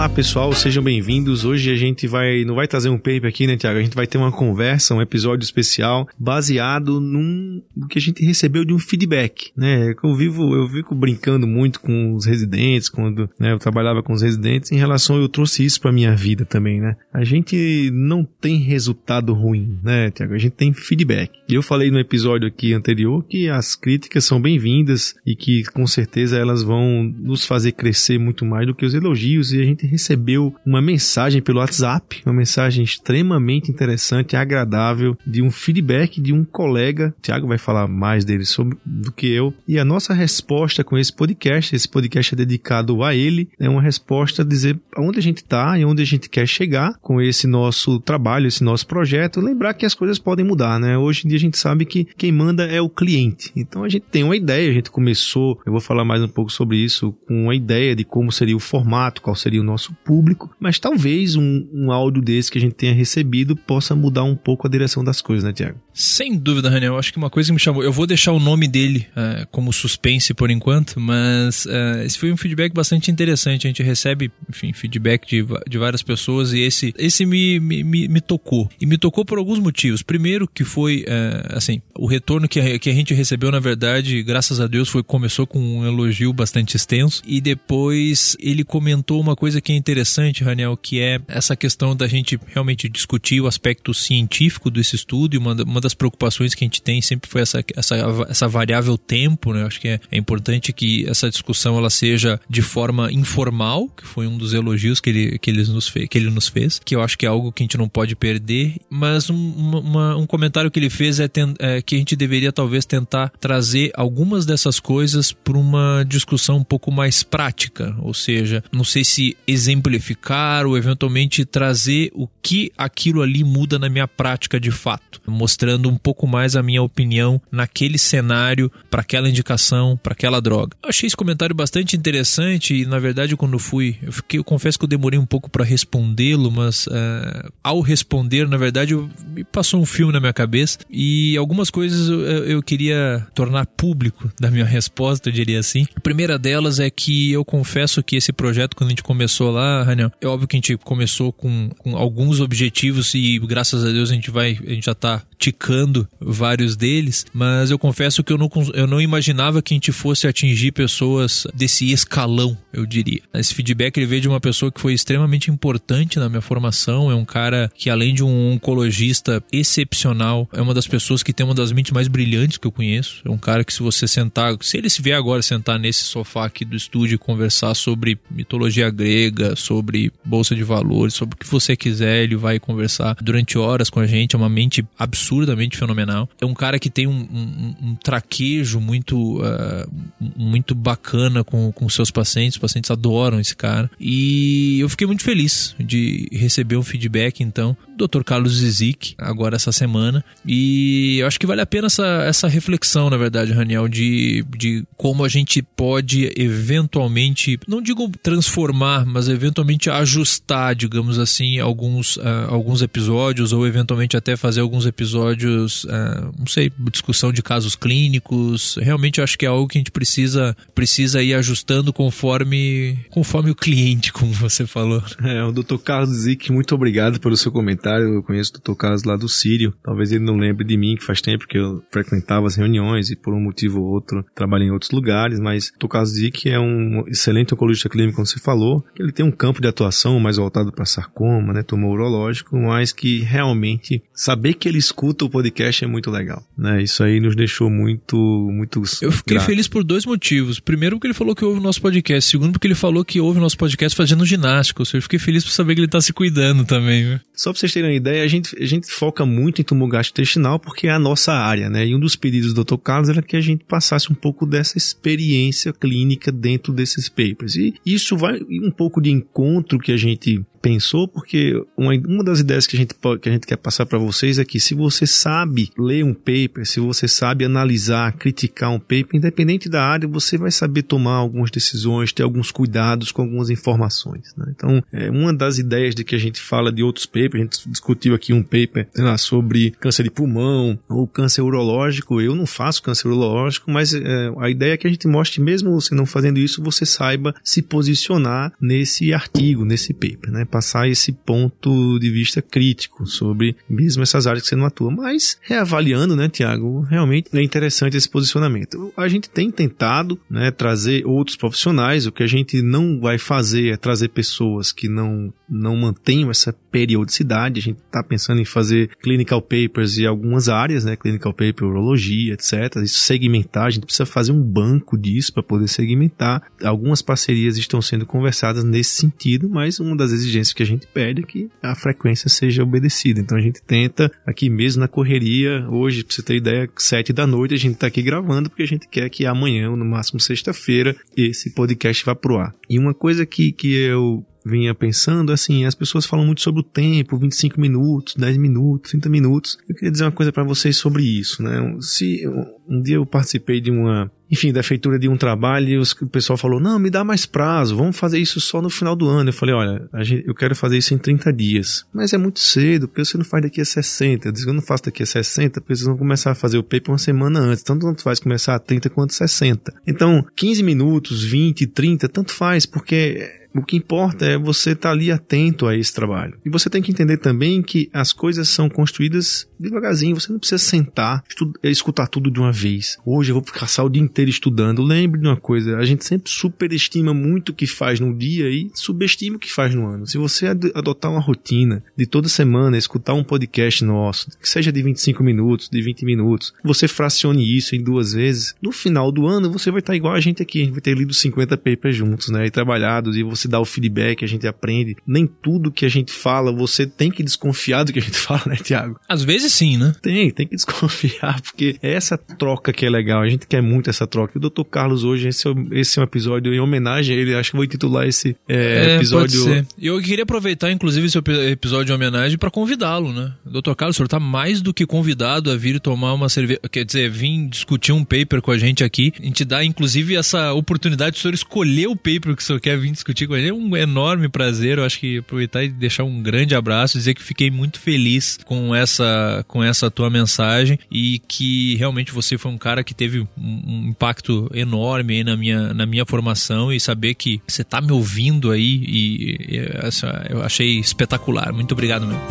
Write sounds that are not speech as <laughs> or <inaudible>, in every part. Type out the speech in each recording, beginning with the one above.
Olá pessoal, sejam bem-vindos. Hoje a gente vai, não vai trazer um paper aqui, né, Tiago? A gente vai ter uma conversa, um episódio especial baseado num que a gente recebeu de um feedback, né? Eu vivo, eu fico brincando muito com os residentes quando né, eu trabalhava com os residentes em relação eu trouxe isso para minha vida também, né? A gente não tem resultado ruim, né, Tiago? A gente tem feedback. Eu falei no episódio aqui anterior que as críticas são bem-vindas e que com certeza elas vão nos fazer crescer muito mais do que os elogios e a gente recebeu uma mensagem pelo WhatsApp, uma mensagem extremamente interessante e agradável de um feedback de um colega. O Tiago vai falar mais dele sobre, do que eu. E a nossa resposta com esse podcast, esse podcast é dedicado a ele, é uma resposta a dizer onde a gente está e onde a gente quer chegar com esse nosso trabalho, esse nosso projeto. Lembrar que as coisas podem mudar, né? Hoje em dia a gente sabe que quem manda é o cliente. Então a gente tem uma ideia, a gente começou, eu vou falar mais um pouco sobre isso, com uma ideia de como seria o formato, qual seria o nosso público, mas talvez um, um áudio desse que a gente tenha recebido possa mudar um pouco a direção das coisas, né, Tiago? Sem dúvida, Raniel. Acho que uma coisa que me chamou. Eu vou deixar o nome dele uh, como suspense por enquanto, mas uh, esse foi um feedback bastante interessante. A gente recebe, enfim, feedback de, de várias pessoas e esse, esse me, me, me tocou. E me tocou por alguns motivos. Primeiro, que foi, uh, assim, o retorno que a, que a gente recebeu, na verdade, graças a Deus, foi começou com um elogio bastante extenso. E depois ele comentou uma coisa que é interessante, Raniel, que é essa questão da gente realmente discutir o aspecto científico desse estudo. E uma, uma das preocupações que a gente tem sempre foi essa, essa, essa variável tempo, né? Acho que é, é importante que essa discussão ela seja de forma informal, que foi um dos elogios que ele, que ele, nos, fez, que ele nos fez, que eu acho que é algo que a gente não pode perder. Mas um, uma, um comentário que ele fez é, ten, é que a gente deveria talvez tentar trazer algumas dessas coisas para uma discussão um pouco mais prática, ou seja, não sei se exemplificar ou eventualmente trazer o que aquilo ali muda na minha prática de fato, mostrando um pouco mais a minha opinião naquele cenário, para aquela indicação, para aquela droga. Eu achei esse comentário bastante interessante e, na verdade, quando fui, eu, fiquei, eu confesso que eu demorei um pouco para respondê-lo, mas uh, ao responder, na verdade, eu, me passou um filme na minha cabeça e algumas coisas eu, eu queria tornar público da minha resposta, eu diria assim. A primeira delas é que eu confesso que esse projeto, quando a gente começou lá, Raniel, é óbvio que a gente começou com, com alguns objetivos e graças a Deus a gente vai, a gente já tá ticando vários deles, mas eu confesso que eu não, eu não imaginava que a gente fosse atingir pessoas desse escalão, eu diria. Esse feedback ele veio de uma pessoa que foi extremamente importante na minha formação, é um cara que além de um oncologista excepcional, é uma das pessoas que tem uma das mentes mais brilhantes que eu conheço, é um cara que se você sentar, se ele se vier agora sentar nesse sofá aqui do estúdio e conversar sobre mitologia grega, sobre bolsa de valores, sobre o que você quiser, ele vai conversar durante horas com a gente, é uma mente absurda absurdamente fenomenal. É um cara que tem um, um, um traquejo muito, uh, muito bacana com, com seus pacientes. Os pacientes adoram esse cara. E eu fiquei muito feliz de receber um feedback, então, do Dr. Carlos Zizik, agora essa semana. E eu acho que vale a pena essa, essa reflexão, na verdade, Raniel, de, de como a gente pode eventualmente, não digo transformar, mas eventualmente ajustar, digamos assim, alguns, uh, alguns episódios ou eventualmente até fazer alguns episódios episódios, uh, não sei, discussão de casos clínicos. Realmente eu acho que é algo que a gente precisa, precisa ir ajustando conforme, conforme o cliente, <laughs> como você falou. É, o Dr. Carlos Zic, muito obrigado pelo seu comentário. Eu conheço o Dr. Carlos lá do Sírio. Talvez ele não lembre de mim, que faz tempo que eu frequentava as reuniões e por um motivo ou outro trabalhei em outros lugares, mas o Dr. Carlos Zic é um excelente oncologista clínico, como você falou. Ele tem um campo de atuação mais voltado para sarcoma, né, tumor urológico, mas que realmente saber que ele escuta escuta o podcast é muito legal, né? Isso aí nos deixou muito, muito. Eu fiquei grato. feliz por dois motivos. Primeiro, porque ele falou que ouve o nosso podcast. Segundo, porque ele falou que ouve o nosso podcast fazendo ginástica. Ou seja, eu fiquei feliz por saber que ele tá se cuidando também. Viu? Só pra vocês terem uma ideia, a gente, a gente foca muito em tumor gastrointestinal porque é a nossa área, né? E um dos pedidos do Dr. Carlos era que a gente passasse um pouco dessa experiência clínica dentro desses papers. E isso vai um pouco de encontro que a gente pensou, porque uma, uma das ideias que a gente, que a gente quer passar para vocês é que se você sabe ler um paper, se você sabe analisar, criticar um paper, independente da área, você vai saber tomar algumas decisões, ter alguns cuidados com algumas informações. Né? Então, é uma das ideias de que a gente fala de outros papers, a gente discutiu aqui um paper lá, sobre câncer de pulmão ou câncer urológico. Eu não faço câncer urológico, mas é, a ideia é que a gente mostre, mesmo você não fazendo isso, você saiba se posicionar nesse artigo, nesse paper, né? Passar esse ponto de vista crítico sobre mesmo essas áreas que você não atua. Mas, reavaliando, né, Tiago, realmente é interessante esse posicionamento. A gente tem tentado, né, trazer outros profissionais. O que a gente não vai fazer é trazer pessoas que não, não mantenham essa periodicidade. A gente está pensando em fazer clinical papers e algumas áreas, né, clinical paper, urologia, etc. Isso segmentar, a gente precisa fazer um banco disso para poder segmentar. Algumas parcerias estão sendo conversadas nesse sentido, mas uma das exigências que a gente pede é que a frequência seja obedecida. Então a gente tenta aqui mesmo na correria, hoje, para você ter ideia, sete da noite a gente está aqui gravando porque a gente quer que amanhã, no máximo sexta-feira, esse podcast vá pro ar. E uma coisa que, que eu vinha pensando, assim, as pessoas falam muito sobre o tempo, 25 minutos, 10 minutos, 30 minutos. Eu queria dizer uma coisa para vocês sobre isso, né? Se um dia eu participei de uma, enfim, da feitura de um trabalho e os, o pessoal falou: "Não, me dá mais prazo, vamos fazer isso só no final do ano". Eu falei: "Olha, gente, eu quero fazer isso em 30 dias". Mas é muito cedo, porque você não faz daqui a 60. Eu disse: "Eu não faço daqui a 60, porque vocês vão começar a fazer o paper uma semana antes". Então tanto faz começar a 30 quanto 60. Então, 15 minutos, 20, 30, tanto faz, porque o que importa é você estar tá ali atento a esse trabalho. E você tem que entender também que as coisas são construídas devagarzinho. Você não precisa sentar, escutar tudo de uma vez. Hoje eu vou passar o dia inteiro estudando. Lembre de uma coisa: a gente sempre superestima muito o que faz no dia e subestima o que faz no ano. Se você adotar uma rotina de toda semana escutar um podcast nosso, que seja de 25 minutos, de 20 minutos, você fracione isso em duas vezes, no final do ano você vai estar igual a gente aqui. A gente vai ter lido 50 papers juntos, né? E trabalhado, e você dá o feedback, a gente aprende. Nem tudo que a gente fala, você tem que desconfiar do que a gente <laughs> fala, né, Tiago? Às vezes sim, né? Tem, tem que <laughs> desconfiar, porque é essa troca que é legal. A gente quer muito essa troca. O Dr. Carlos hoje, esse é, esse é um episódio em homenagem a ele. Acho que vou intitular esse é, é, episódio. Pode ser. Eu queria aproveitar, inclusive, esse episódio de homenagem para convidá-lo, né? Dr. Carlos, o senhor tá mais do que convidado a vir tomar uma cerveja. Quer dizer, vir discutir um paper com a gente aqui. A gente dá, inclusive, essa oportunidade do senhor escolher o paper que o senhor quer vir discutir com a gente. É um enorme prazer. Eu acho que aproveitar e deixar um grande abraço, dizer que fiquei muito feliz com essa, com essa tua mensagem e que realmente você foi um cara que teve um impacto enorme na minha, na minha formação e saber que você tá me ouvindo aí e, e essa, eu achei espetacular. Muito obrigado mesmo.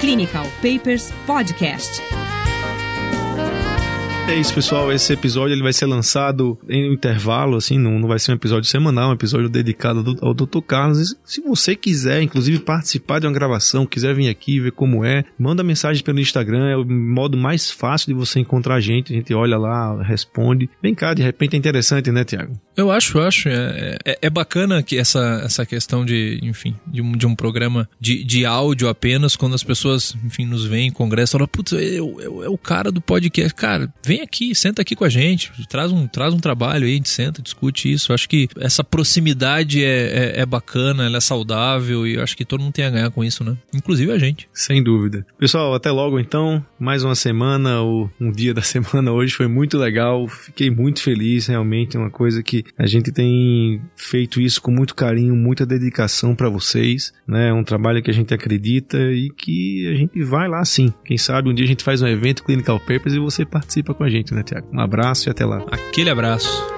Clinical Papers Podcast. É isso, pessoal. Esse episódio ele vai ser lançado em um intervalo, assim, não, não vai ser um episódio semanal, um episódio dedicado ao Dr. Carlos. Se você quiser, inclusive, participar de uma gravação, quiser vir aqui ver como é, manda mensagem pelo Instagram, é o modo mais fácil de você encontrar a gente. A gente olha lá, responde. Vem cá, de repente é interessante, né, Tiago? Eu acho, eu acho. É, é, é, bacana que essa, essa questão de, enfim, de um, de um programa de, de áudio apenas, quando as pessoas, enfim, nos veem em congresso, falam, putz, é, é, é o cara do podcast. Cara, vem vem aqui, senta aqui com a gente, traz um, traz um trabalho aí, a gente senta, discute isso. Eu acho que essa proximidade é, é, é, bacana, ela é saudável e eu acho que todo mundo tem a ganhar com isso, né? Inclusive a gente. Sem dúvida. Pessoal, até logo então. Mais uma semana, ou um dia da <laughs> semana hoje foi muito legal. Fiquei muito feliz, realmente. É uma coisa que a gente tem feito isso com muito carinho, muita dedicação para vocês, né? É um trabalho que a gente acredita e que a gente vai lá sim. Quem sabe um dia a gente faz um evento Clinical Papers e você participa com a gente, né, Tiago? Um abraço e até lá. Aquele abraço.